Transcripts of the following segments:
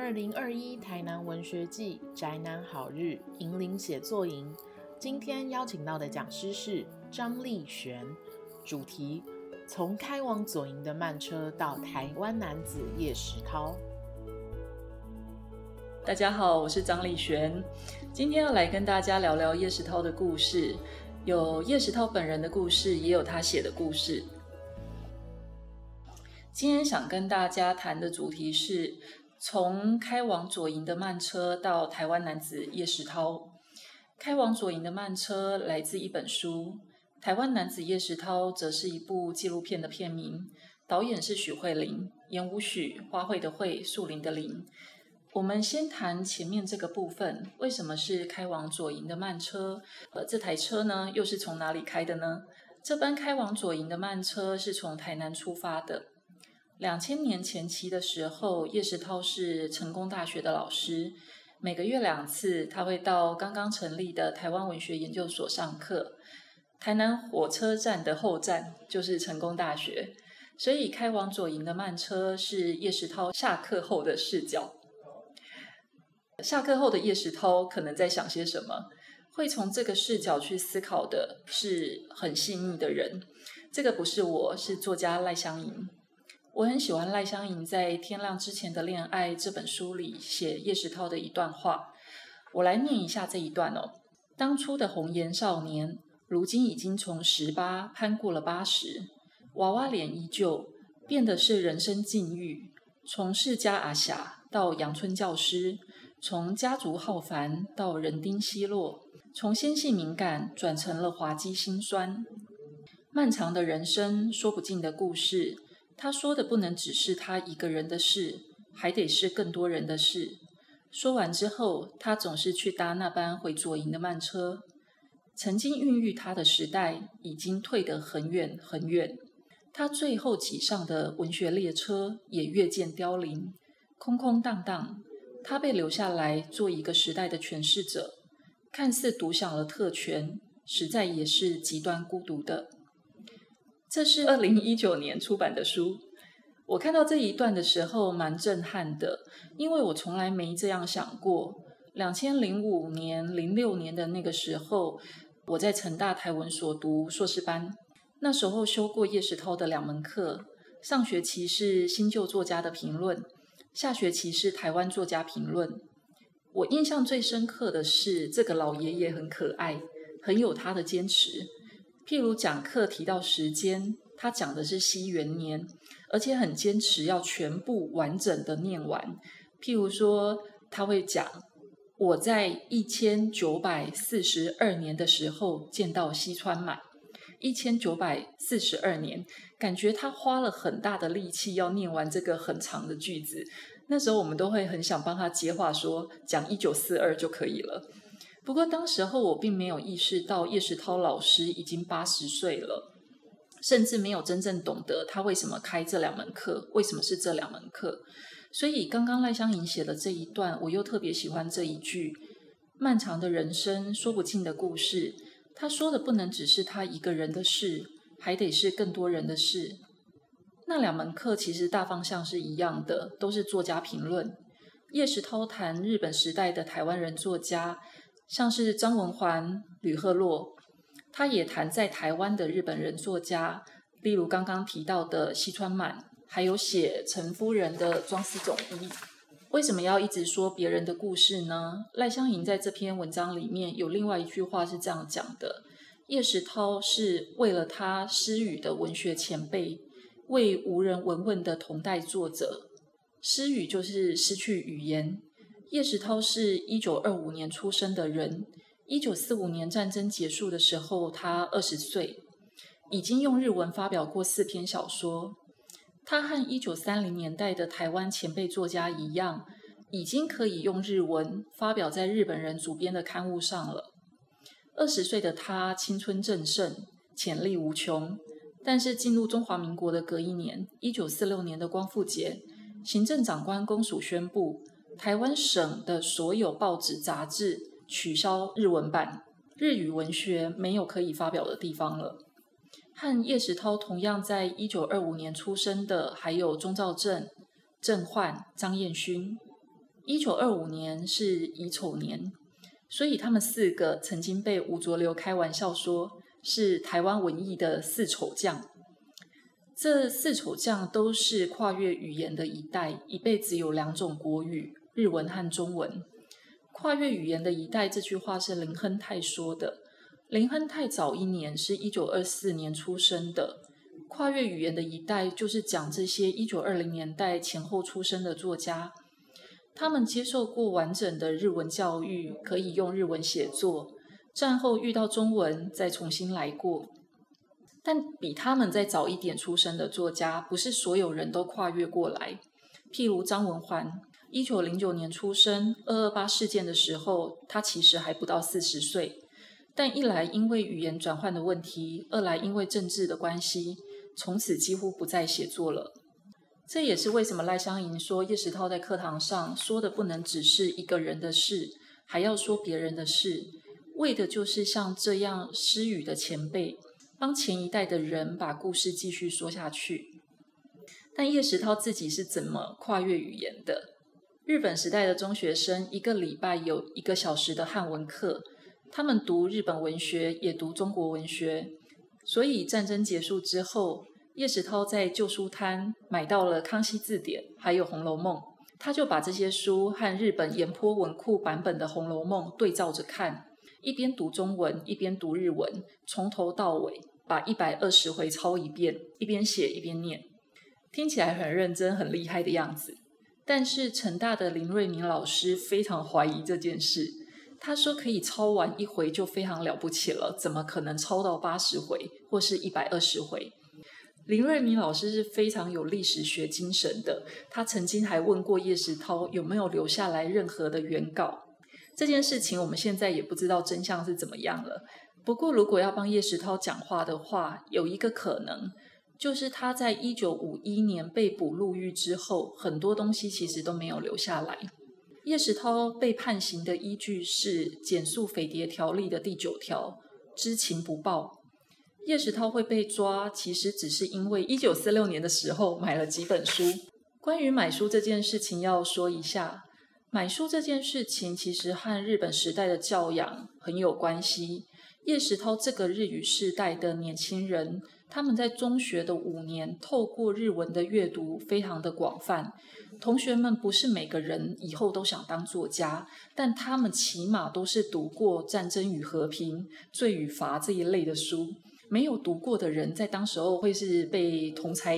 二零二一台南文学季宅男好日引领写作营，今天邀请到的讲师是张立璇，主题从开往左营的慢车到台湾男子叶石涛。大家好，我是张立璇，今天要来跟大家聊聊叶石涛的故事，有叶石涛本人的故事，也有他写的故事。今天想跟大家谈的主题是。从开往左营的慢车到台湾男子叶石涛，开往左营的慢车来自一本书，台湾男子叶石涛则是一部纪录片的片名，导演是许慧玲，演武许，花卉的卉，树林的林。我们先谈前面这个部分，为什么是开往左营的慢车？呃，这台车呢，又是从哪里开的呢？这班开往左营的慢车是从台南出发的。两千年前期的时候，叶石涛是成功大学的老师，每个月两次，他会到刚刚成立的台湾文学研究所上课。台南火车站的后站就是成功大学，所以开往左营的慢车是叶石涛下课后的视角。下课后的叶石涛可能在想些什么？会从这个视角去思考的是很细腻的人。这个不是我，是作家赖香盈。我很喜欢赖香盈在《天亮之前的恋爱》这本书里写叶石涛的一段话，我来念一下这一段哦。当初的红颜少年，如今已经从十八攀过了八十，娃娃脸依旧，变的是人生境遇。从世家阿霞到阳春教师，从家族浩繁到人丁稀落，从纤细敏感转成了滑稽心酸。漫长的人生，说不尽的故事。他说的不能只是他一个人的事，还得是更多人的事。说完之后，他总是去搭那班回左营的慢车。曾经孕育他的时代已经退得很远很远，他最后挤上的文学列车也越见凋零，空空荡荡。他被留下来做一个时代的诠释者，看似独享了特权，实在也是极端孤独的。这是二零一九年出版的书，我看到这一段的时候蛮震撼的，因为我从来没这样想过。两千零五年、零六年的那个时候，我在成大台文所读硕士班，那时候修过叶石涛的两门课，上学期是新旧作家的评论，下学期是台湾作家评论。我印象最深刻的是这个老爷爷很可爱，很有他的坚持。譬如讲课提到时间，他讲的是西元年，而且很坚持要全部完整的念完。譬如说，他会讲我在一千九百四十二年的时候见到西川满，一千九百四十二年，感觉他花了很大的力气要念完这个很长的句子。那时候我们都会很想帮他接话，说讲一九四二就可以了。不过，当时候我并没有意识到叶石涛老师已经八十岁了，甚至没有真正懂得他为什么开这两门课，为什么是这两门课。所以，刚刚赖香盈写的这一段，我又特别喜欢这一句：“漫长的人生，说不尽的故事。”他说的不能只是他一个人的事，还得是更多人的事。那两门课其实大方向是一样的，都是作家评论。叶石涛谈日本时代的台湾人作家。像是张文环、吕赫洛，他也谈在台湾的日本人作家，例如刚刚提到的西川满，还有写陈夫人的庄司总一。为什么要一直说别人的故事呢？赖香盈在这篇文章里面有另外一句话是这样讲的：叶石涛是为了他失语的文学前辈，为无人闻问的同代作者，失语就是失去语言。叶石涛是一九二五年出生的人，一九四五年战争结束的时候，他二十岁，已经用日文发表过四篇小说。他和一九三零年代的台湾前辈作家一样，已经可以用日文发表在日本人主编的刊物上了。二十岁的他青春正盛，潜力无穷，但是进入中华民国的隔一年，一九四六年的光复节，行政长官公署宣布。台湾省的所有报纸杂志取消日文版，日语文学没有可以发表的地方了。和叶石涛同样在一九二五年出生的，还有钟兆政、郑焕、张彦勋。一九二五年是乙丑年，所以他们四个曾经被吴浊流开玩笑说是台湾文艺的四丑将。这四丑将都是跨越语言的一代，一辈子有两种国语，日文和中文。跨越语言的一代这句话是林亨泰说的。林亨泰早一年是一九二四年出生的。跨越语言的一代就是讲这些一九二零年代前后出生的作家，他们接受过完整的日文教育，可以用日文写作。战后遇到中文，再重新来过。但比他们再早一点出生的作家，不是所有人都跨越过来。譬如张文环，一九零九年出生，二二八事件的时候，他其实还不到四十岁。但一来因为语言转换的问题，二来因为政治的关系，从此几乎不再写作了。这也是为什么赖香吟说叶石涛在课堂上说的不能只是一个人的事，还要说别人的事，为的就是像这样失语的前辈。帮前一代的人把故事继续说下去，但叶石涛自己是怎么跨越语言的？日本时代的中学生一个礼拜有一个小时的汉文课，他们读日本文学，也读中国文学。所以战争结束之后，叶石涛在旧书摊买到了《康熙字典》还有《红楼梦》，他就把这些书和日本岩坡文库版本的《红楼梦》对照着看，一边读中文，一边读日文，从头到尾。把一百二十回抄一遍，一边写一边念，听起来很认真、很厉害的样子。但是成大的林瑞明老师非常怀疑这件事。他说可以抄完一回就非常了不起了，怎么可能抄到八十回或是一百二十回？林瑞明老师是非常有历史学精神的，他曾经还问过叶石涛有没有留下来任何的原稿。这件事情我们现在也不知道真相是怎么样了。不过，如果要帮叶石涛讲话的话，有一个可能，就是他在一九五一年被捕入狱之后，很多东西其实都没有留下来。叶石涛被判刑的依据是《减速匪谍条例》的第九条，知情不报。叶石涛会被抓，其实只是因为一九四六年的时候买了几本书。关于买书这件事情，要说一下，买书这件事情其实和日本时代的教养很有关系。叶石涛这个日语世代的年轻人，他们在中学的五年，透过日文的阅读非常的广泛。同学们不是每个人以后都想当作家，但他们起码都是读过《战争与和平》《罪与罚》这一类的书。没有读过的人，在当时候会是被同才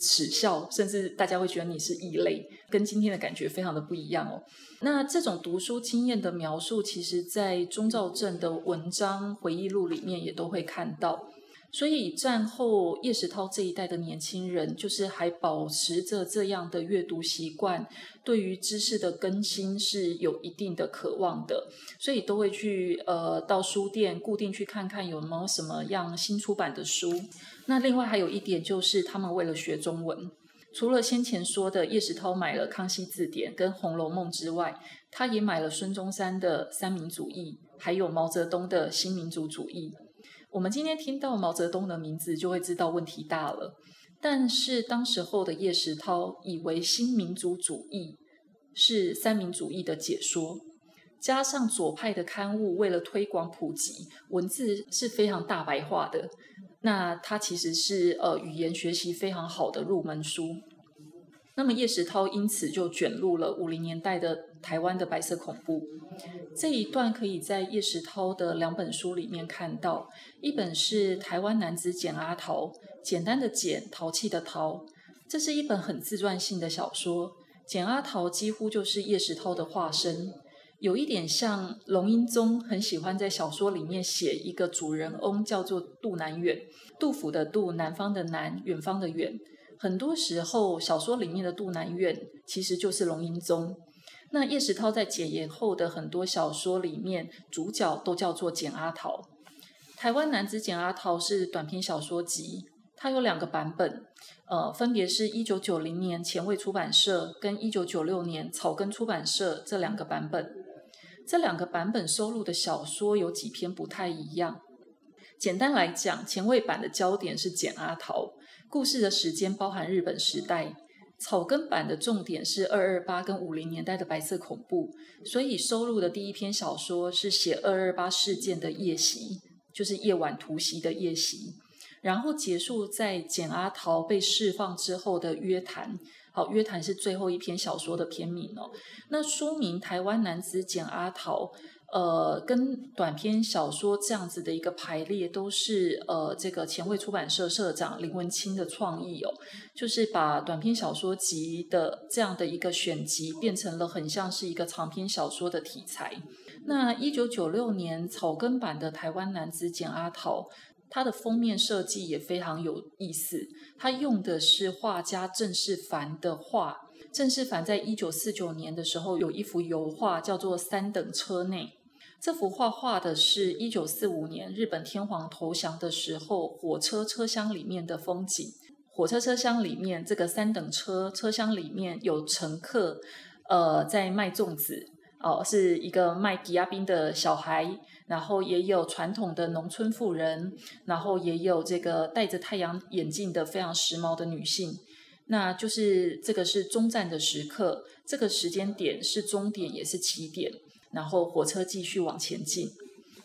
耻笑，甚至大家会觉得你是异类，跟今天的感觉非常的不一样哦。那这种读书经验的描述，其实在钟兆正的文章回忆录里面也都会看到。所以战后叶石涛这一代的年轻人，就是还保持着这样的阅读习惯，对于知识的更新是有一定的渴望的，所以都会去呃到书店固定去看看有没有什么样新出版的书。那另外还有一点就是，他们为了学中文，除了先前说的叶石涛买了《康熙字典》跟《红楼梦》之外，他也买了孙中山的《三民主义》，还有毛泽东的《新民主主义》。我们今天听到毛泽东的名字，就会知道问题大了。但是当时候的叶石涛以为新民主主义是三民主义的解说，加上左派的刊物为了推广普及，文字是非常大白话的。那它其实是呃语言学习非常好的入门书。那么叶石涛因此就卷入了五零年代的台湾的白色恐怖。这一段可以在叶石涛的两本书里面看到，一本是《台湾男子简阿桃》，简单的简，淘气的淘。这是一本很自传性的小说，简阿桃几乎就是叶石涛的化身，有一点像龙应宗很喜欢在小说里面写一个主人翁叫做杜南远，杜甫的杜，南方的南，远方的远。很多时候，小说里面的杜南院其实就是龙应宗。那叶石涛在解严后的很多小说里面，主角都叫做简阿桃。台湾男子简阿桃是短篇小说集，它有两个版本，呃，分别是一九九零年前卫出版社跟一九九六年草根出版社这两个版本。这两个版本收录的小说有几篇不太一样。简单来讲，前卫版的焦点是简阿桃。故事的时间包含日本时代，草根版的重点是二二八跟五零年代的白色恐怖，所以收录的第一篇小说是写二二八事件的夜袭，就是夜晚突袭的夜袭，然后结束在简阿桃被释放之后的约谈。好，约谈是最后一篇小说的篇名哦。那书名《台湾男子简阿桃》。呃，跟短篇小说这样子的一个排列，都是呃这个前卫出版社社长林文清的创意哦，就是把短篇小说集的这样的一个选集，变成了很像是一个长篇小说的题材。那一九九六年草根版的台湾男子简阿桃，他的封面设计也非常有意思，他用的是画家郑世凡的画。郑世凡在一九四九年的时候有一幅油画，叫做《三等车内》。这幅画画的是一九四五年日本天皇投降的时候，火车车厢里面的风景。火车车厢里面，这个三等车车厢里面有乘客，呃，在卖粽子，哦，是一个卖吉亚冰的小孩，然后也有传统的农村妇人，然后也有这个戴着太阳眼镜的非常时髦的女性。那就是这个是终站的时刻，这个时间点是终点，也是起点。然后火车继续往前进。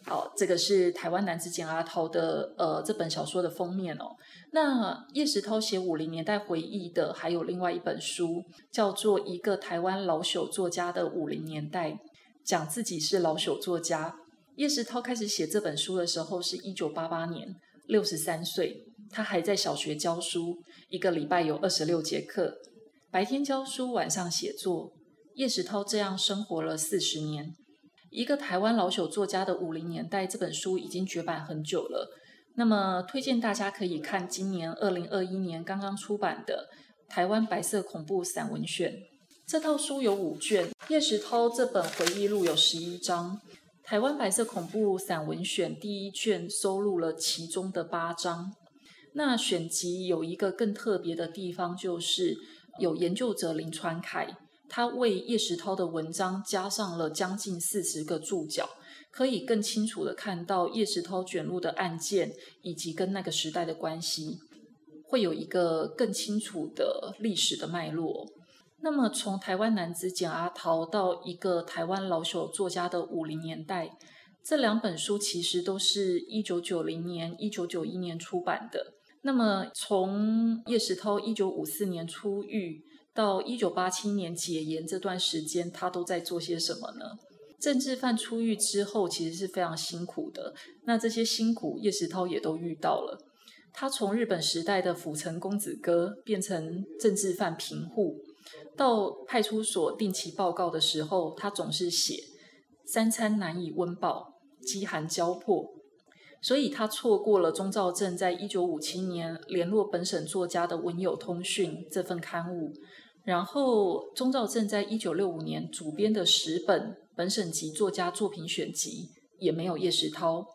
好，这个是台湾男子简阿涛的呃这本小说的封面哦。那叶石涛写五零年代回忆的还有另外一本书，叫做《一个台湾老朽作家的五零年代》，讲自己是老朽作家。叶石涛开始写这本书的时候是一九八八年，六十三岁，他还在小学教书，一个礼拜有二十六节课，白天教书，晚上写作。叶石涛这样生活了四十年，一个台湾老朽作家的五零年代这本书已经绝版很久了。那么推荐大家可以看今年二零二一年刚刚出版的《台湾白色恐怖散文选》。这套书有五卷，叶石涛这本回忆录有十一章，《台湾白色恐怖散文选》第一卷收录了其中的八章。那选集有一个更特别的地方，就是有研究者林传凯。他为叶石涛的文章加上了将近四十个注脚，可以更清楚的看到叶石涛卷入的案件以及跟那个时代的关系，会有一个更清楚的历史的脉络。那么，从台湾男子简阿桃到一个台湾老朽作家的五零年代，这两本书其实都是一九九零年、一九九一年出版的。那么，从叶石涛一九五四年出狱。到一九八七年解严这段时间，他都在做些什么呢？政治犯出狱之后，其实是非常辛苦的。那这些辛苦，叶石涛也都遇到了。他从日本时代的府城公子哥，变成政治犯贫户，到派出所定期报告的时候，他总是写三餐难以温饱，饥寒交迫。所以他错过了钟兆镇在一九五七年联络本省作家的《文友通讯》这份刊物。然后，钟兆正在一九六五年主编的十本本省级作家作品选集也没有叶石涛。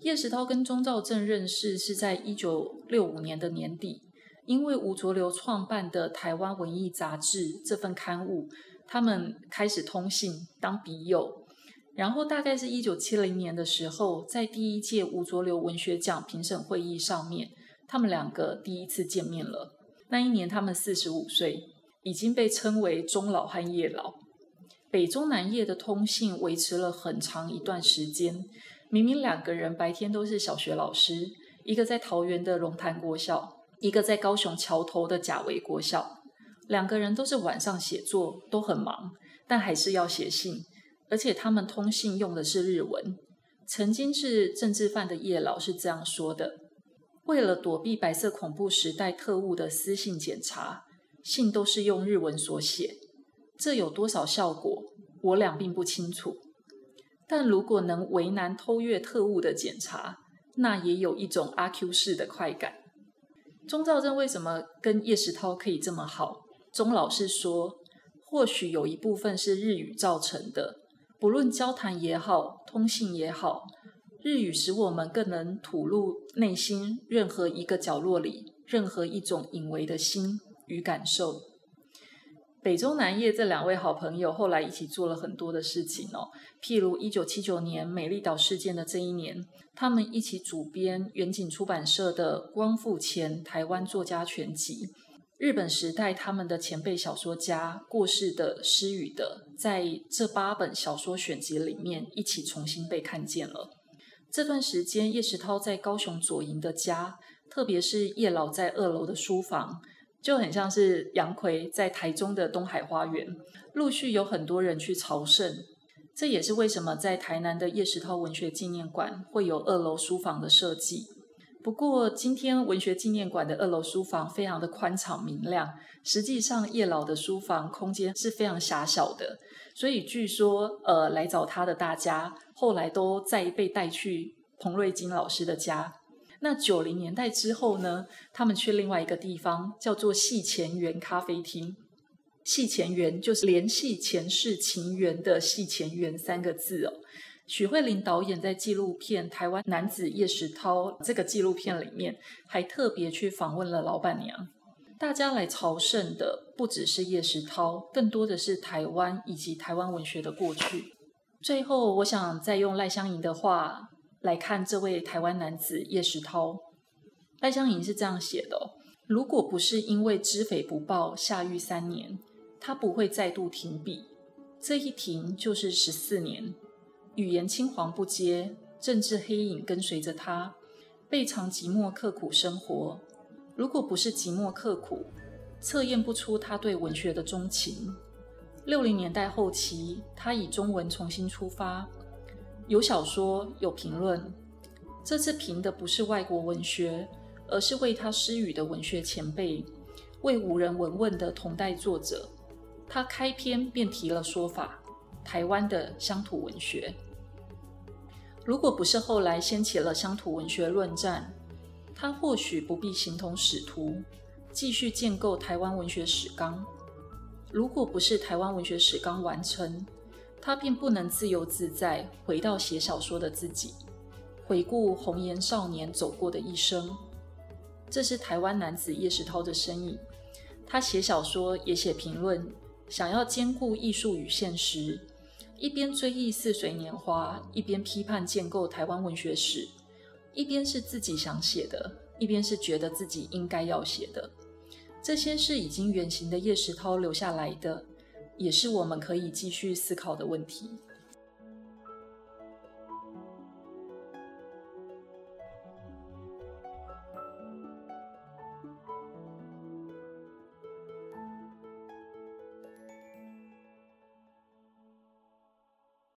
叶石涛跟钟兆正认识是在一九六五年的年底，因为吴浊流创办的《台湾文艺杂志》这份刊物，他们开始通信当笔友。然后，大概是一九七零年的时候，在第一届吴浊流文学奖评审会议上面，他们两个第一次见面了。那一年，他们四十五岁。已经被称为中老和叶老，北中南叶的通信维持了很长一段时间。明明两个人白天都是小学老师，一个在桃园的龙潭国校，一个在高雄桥头的甲维国校，两个人都是晚上写作，都很忙，但还是要写信，而且他们通信用的是日文。曾经是政治犯的叶老是这样说的：为了躲避白色恐怖时代特务的私信检查。信都是用日文所写，这有多少效果，我俩并不清楚。但如果能为难偷越特务的检查，那也有一种阿 Q 式的快感。钟兆正为什么跟叶石涛可以这么好？钟老师说，或许有一部分是日语造成的。不论交谈也好，通信也好，日语使我们更能吐露内心任何一个角落里任何一种隐微的心。与感受，北中南叶这两位好朋友后来一起做了很多的事情哦。譬如一九七九年美丽岛事件的这一年，他们一起主编远景出版社的《光复前台湾作家全集》。日本时代他们的前辈小说家过世的、失语的，在这八本小说选集里面一起重新被看见了。这段时间，叶石涛在高雄左营的家，特别是叶老在二楼的书房，就很像是杨奎在台中的东海花园，陆续有很多人去朝圣。这也是为什么在台南的叶石涛文学纪念馆会有二楼书房的设计。不过，今天文学纪念馆的二楼书房非常的宽敞明亮，实际上叶老的书房空间是非常狭小的，所以据说，呃，来找他的大家后来都再被带去彭瑞金老师的家。那九零年代之后呢，他们去另外一个地方，叫做戏前园咖啡厅。戏前缘就是联系前世情缘的戏前缘三个字哦。许慧玲导演在纪录片《台湾男子叶石涛》这个纪录片里面，还特别去访问了老板娘。大家来朝圣的不只是叶石涛，更多的是台湾以及台湾文学的过去。最后，我想再用赖香吟的话来看这位台湾男子叶石涛。赖香吟是这样写的：如果不是因为知匪不报，下狱三年。他不会再度停笔，这一停就是十四年。语言青黄不接，政治黑影跟随着他，倍尝寂寞刻苦生活。如果不是寂寞刻苦，测验不出他对文学的钟情。六零年代后期，他以中文重新出发，有小说，有评论。这次评的不是外国文学，而是为他失语的文学前辈，为无人闻问的同代作者。他开篇便提了说法：台湾的乡土文学。如果不是后来掀起了乡土文学论战，他或许不必形同使徒，继续建构台湾文学史纲。如果不是台湾文学史纲完成，他便不能自由自在回到写小说的自己，回顾红颜少年走过的一生。这是台湾男子叶石涛的身影。他写小说，也写评论。想要兼顾艺术与现实，一边追忆似水年华，一边批判建构台湾文学史，一边是自己想写的，一边是觉得自己应该要写的。这些是已经远行的叶石涛留下来的，也是我们可以继续思考的问题。